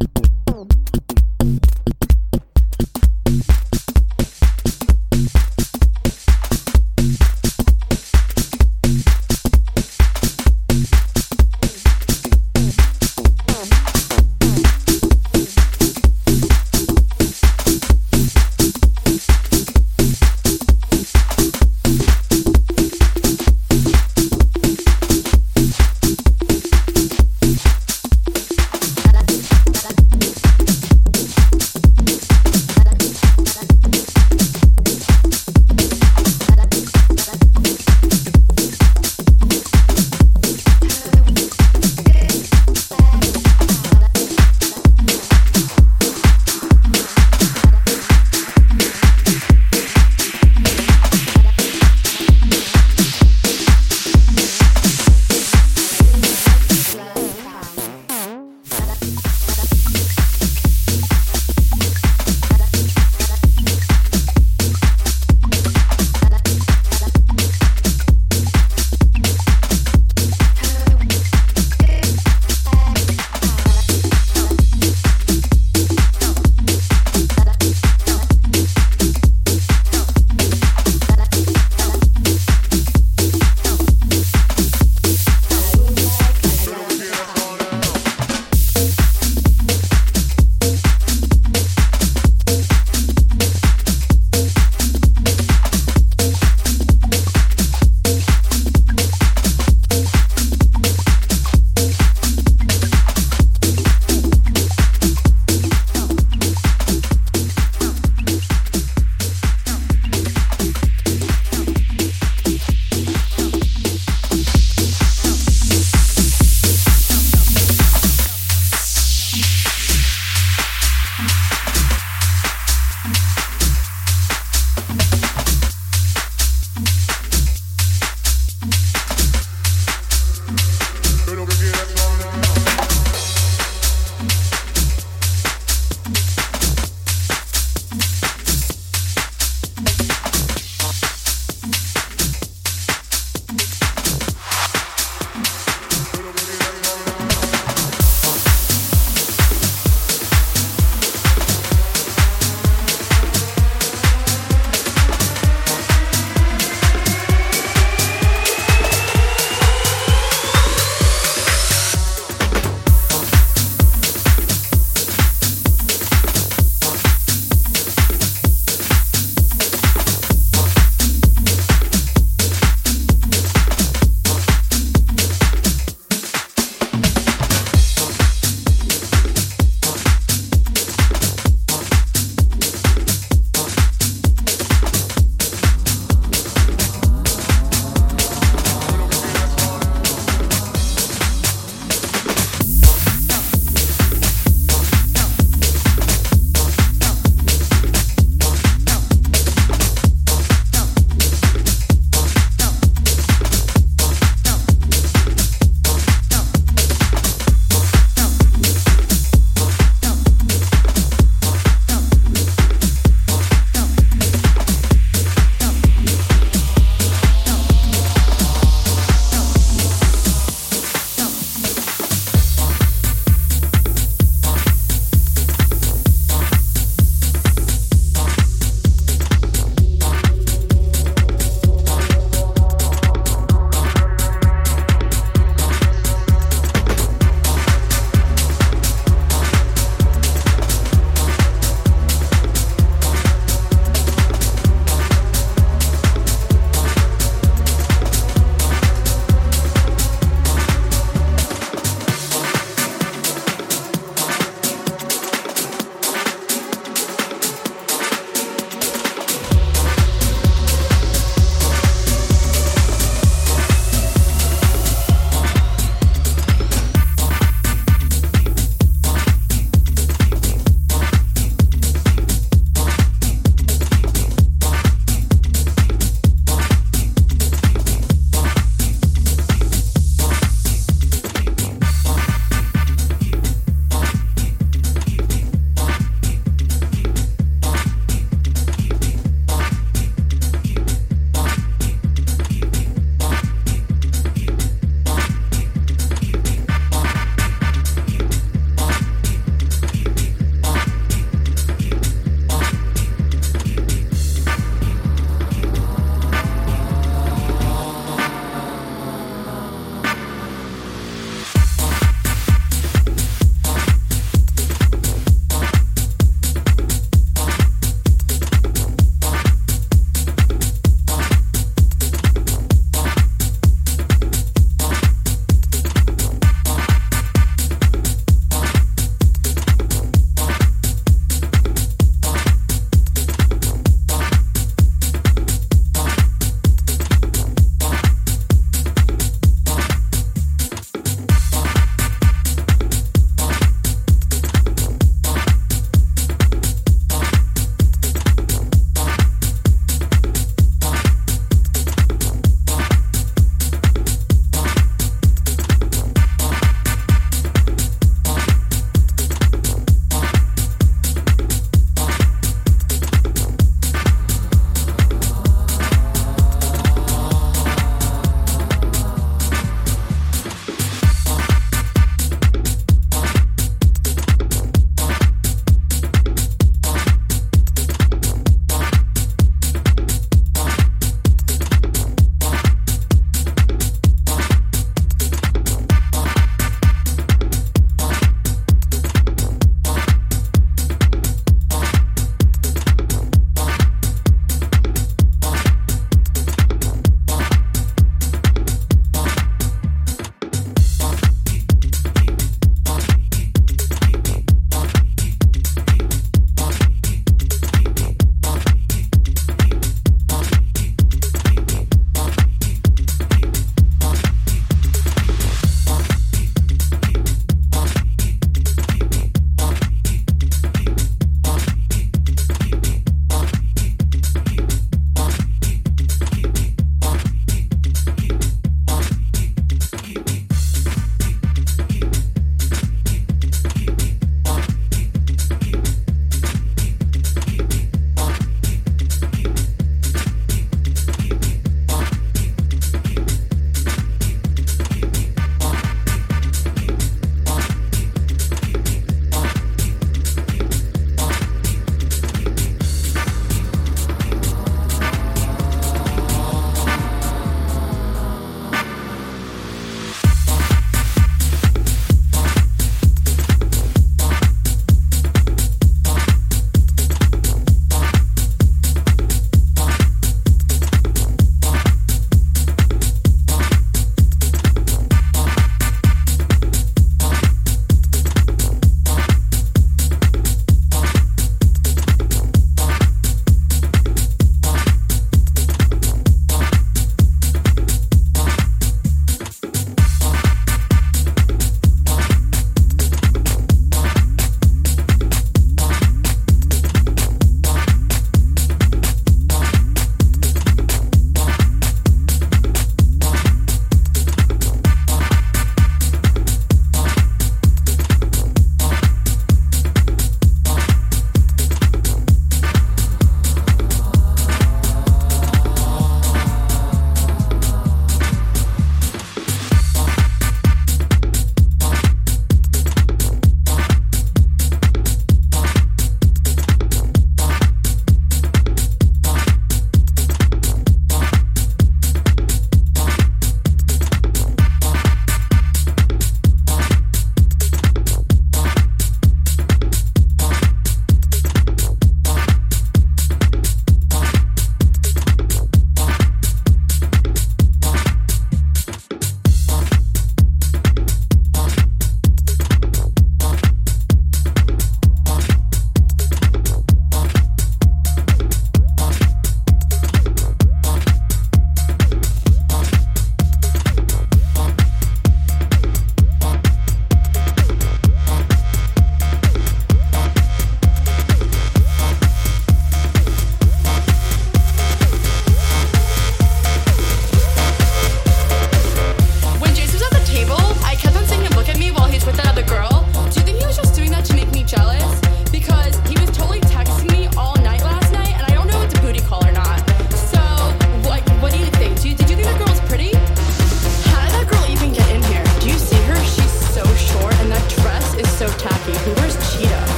あっ。